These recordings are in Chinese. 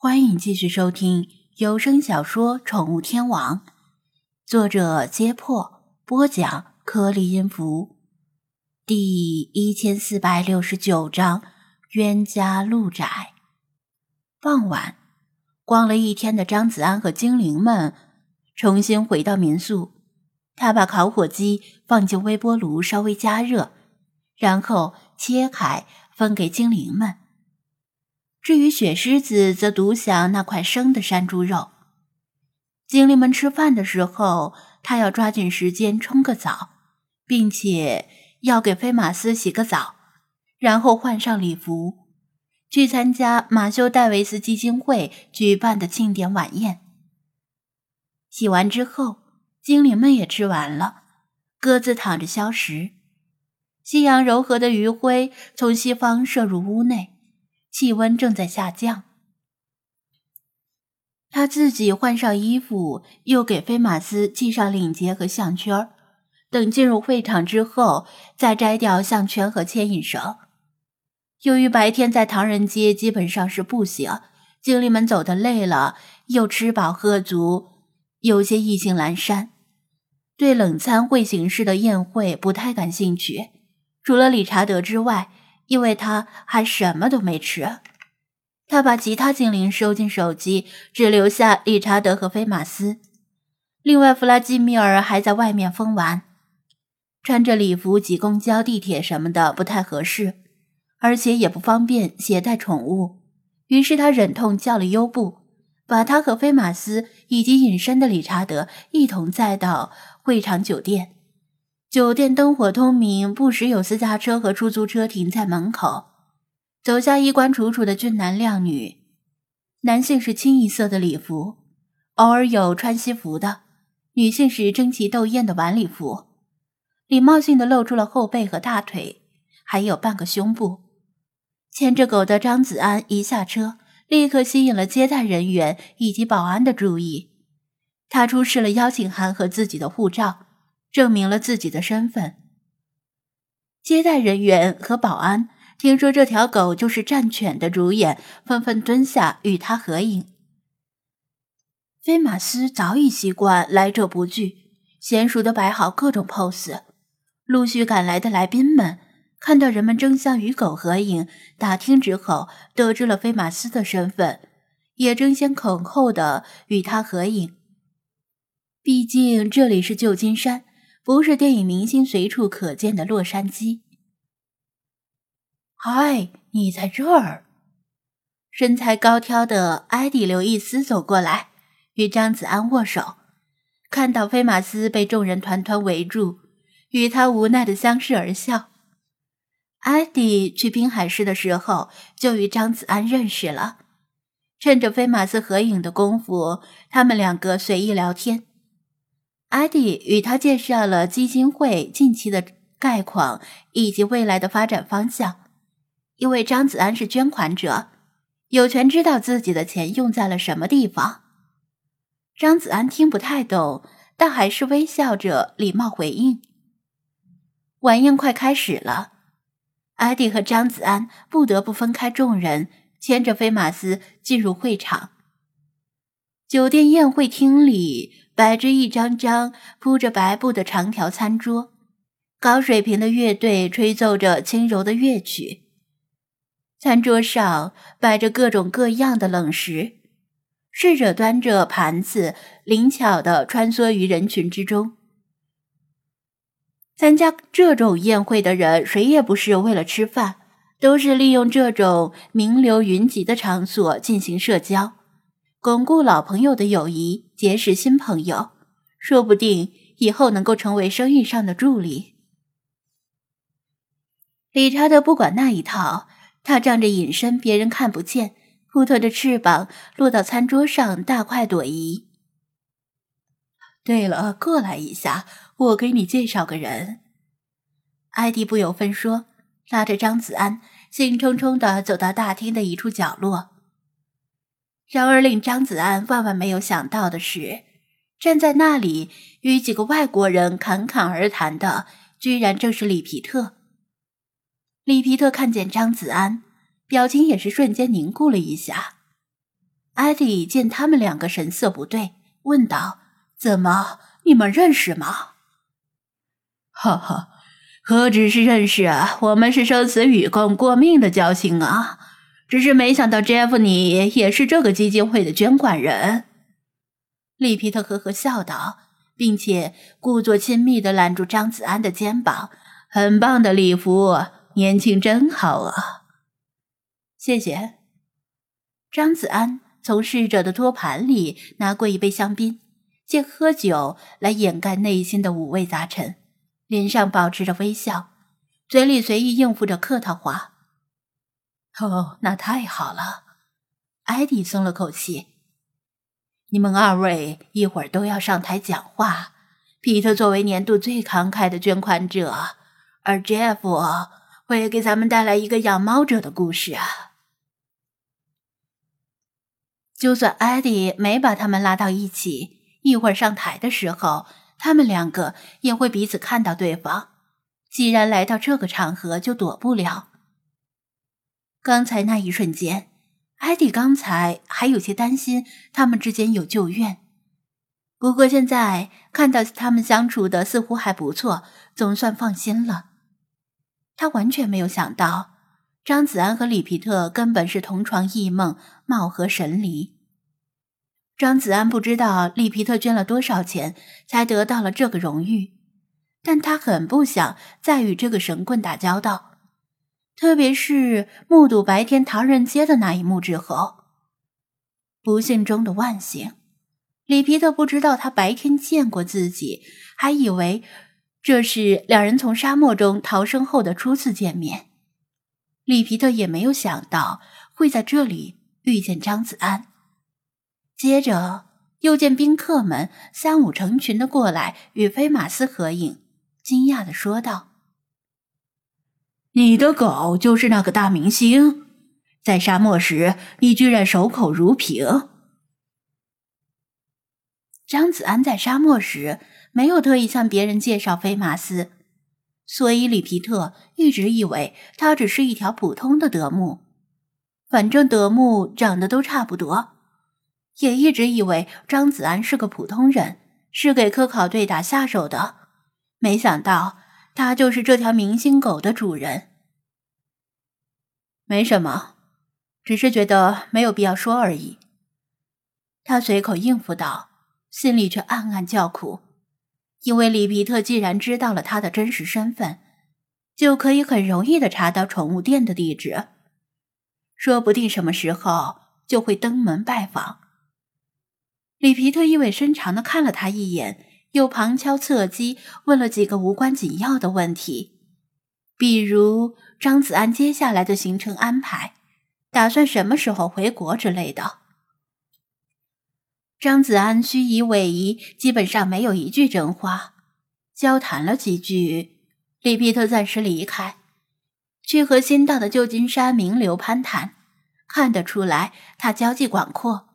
欢迎继续收听有声小说《宠物天王》，作者：揭破，播讲：颗粒音符，第一千四百六十九章：冤家路窄。傍晚，逛了一天的张子安和精灵们重新回到民宿，他把烤火鸡放进微波炉稍微加热，然后切开分给精灵们。至于雪狮子，则独享那块生的山猪肉。精灵们吃饭的时候，他要抓紧时间冲个澡，并且要给菲马斯洗个澡，然后换上礼服，去参加马修·戴维斯基金会举办的庆典晚宴。洗完之后，精灵们也吃完了，各自躺着消食。夕阳柔和的余晖从西方射入屋内。气温正在下降，他自己换上衣服，又给菲马斯系上领结和项圈。等进入会场之后，再摘掉项圈和牵引绳。由于白天在唐人街基本上是步行，经理们走得累了，又吃饱喝足，有些意兴阑珊，对冷餐会形式的宴会不太感兴趣。除了理查德之外。因为他还什么都没吃，他把其他精灵收进手机，只留下理查德和菲马斯。另外，弗拉基米尔还在外面疯玩，穿着礼服挤公交、地铁什么的不太合适，而且也不方便携带宠物。于是他忍痛叫了优步，把他和菲马斯以及隐身的理查德一同载到会场酒店。酒店灯火通明，不时有私家车和出租车停在门口。走下衣冠楚楚的俊男靓女，男性是清一色的礼服，偶尔有穿西服的；女性是争奇斗艳的晚礼服，礼貌性的露出了后背和大腿，还有半个胸部。牵着狗的张子安一下车，立刻吸引了接待人员以及保安的注意。他出示了邀请函和自己的护照。证明了自己的身份。接待人员和保安听说这条狗就是战犬的主演，纷纷蹲下与他合影。菲马斯早已习惯来者不拒，娴熟的摆好各种 pose。陆续赶来的来宾们看到人们争相与狗合影，打听之后得知了菲马斯的身份，也争先恐后的与他合影。毕竟这里是旧金山。不是电影明星随处可见的洛杉矶。嗨，你在这儿？身材高挑的艾迪·刘易斯走过来，与张子安握手。看到菲马斯被众人团团围住，与他无奈的相视而笑。艾迪去滨海市的时候就与张子安认识了，趁着菲马斯合影的功夫，他们两个随意聊天。艾迪与他介绍了基金会近期的概况以及未来的发展方向。因为张子安是捐款者，有权知道自己的钱用在了什么地方。张子安听不太懂，但还是微笑着礼貌回应。晚宴快开始了，艾迪和张子安不得不分开众人，牵着菲马斯进入会场。酒店宴会厅里。摆着一张张铺着白布的长条餐桌，高水平的乐队吹奏着轻柔的乐曲。餐桌上摆着各种各样的冷食，侍者端着盘子，灵巧地穿梭于人群之中。参加这种宴会的人，谁也不是为了吃饭，都是利用这种名流云集的场所进行社交。巩固老朋友的友谊，结识新朋友，说不定以后能够成为生意上的助理。理查德不管那一套，他仗着隐身，别人看不见，扑腾着翅膀落到餐桌上，大快朵颐。对了，过来一下，我给你介绍个人。艾迪不由分说，拉着张子安，兴冲冲地走到大厅的一处角落。然而，令张子安万万没有想到的是，站在那里与几个外国人侃侃而谈的，居然正是里皮特。里皮特看见张子安，表情也是瞬间凝固了一下。艾迪见他们两个神色不对，问道：“怎么，你们认识吗？”“哈哈，何止是认识啊，我们是生死与共、过命的交情啊！只是没想到杰夫你也是这个基金会的捐款人。”利皮特呵呵笑道，并且故作亲密地揽住张子安的肩膀：“很棒的礼服，年轻真好啊！”谢谢。张子安从侍者的托盘里拿过一杯香槟，借喝酒来掩盖内心的五味杂陈，脸上保持着微笑，嘴里随意应付着客套话。哦，那太好了，艾迪松了口气。你们二位一会儿都要上台讲话。皮特作为年度最慷慨的捐款者，而 Jeff 会给咱们带来一个养猫者的故事啊。就算艾迪没把他们拉到一起，一会儿上台的时候，他们两个也会彼此看到对方。既然来到这个场合，就躲不了。刚才那一瞬间。艾迪刚才还有些担心他们之间有旧怨，不过现在看到他们相处的似乎还不错，总算放心了。他完全没有想到，张子安和李皮特根本是同床异梦，貌合神离。张子安不知道李皮特捐了多少钱才得到了这个荣誉，但他很不想再与这个神棍打交道。特别是目睹白天唐人街的那一幕之后，不幸中的万幸，里皮特不知道他白天见过自己，还以为这是两人从沙漠中逃生后的初次见面。里皮特也没有想到会在这里遇见张子安，接着又见宾客们三五成群的过来与菲马斯合影，惊讶的说道。你的狗就是那个大明星，在沙漠时你居然守口如瓶。张子安在沙漠时没有特意向别人介绍菲马斯，所以里皮特一直以为他只是一条普通的德牧，反正德牧长得都差不多，也一直以为张子安是个普通人，是给科考队打下手的，没想到。他就是这条明星狗的主人。没什么，只是觉得没有必要说而已。他随口应付道，心里却暗暗叫苦，因为里皮特既然知道了他的真实身份，就可以很容易的查到宠物店的地址，说不定什么时候就会登门拜访。里皮特意味深长的看了他一眼。又旁敲侧击问了几个无关紧要的问题，比如张子安接下来的行程安排，打算什么时候回国之类的。张子安虚以委蛇，基本上没有一句真话。交谈了几句，利皮特暂时离开，去和新到的旧金山名流攀谈。看得出来，他交际广阔。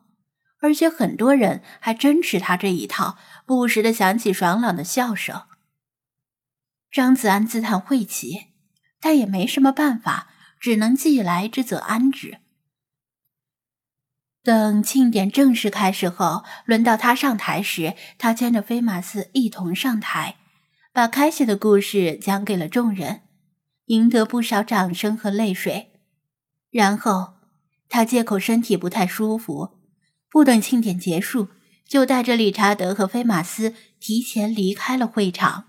而且很多人还真吃他这一套，不时的响起爽朗的笑声。张子安自叹晦气，但也没什么办法，只能既来之则安之。等庆典正式开始后，轮到他上台时，他牵着飞马斯一同上台，把开写的故事讲给了众人，赢得不少掌声和泪水。然后，他借口身体不太舒服。不等庆典结束，就带着理查德和菲马斯提前离开了会场。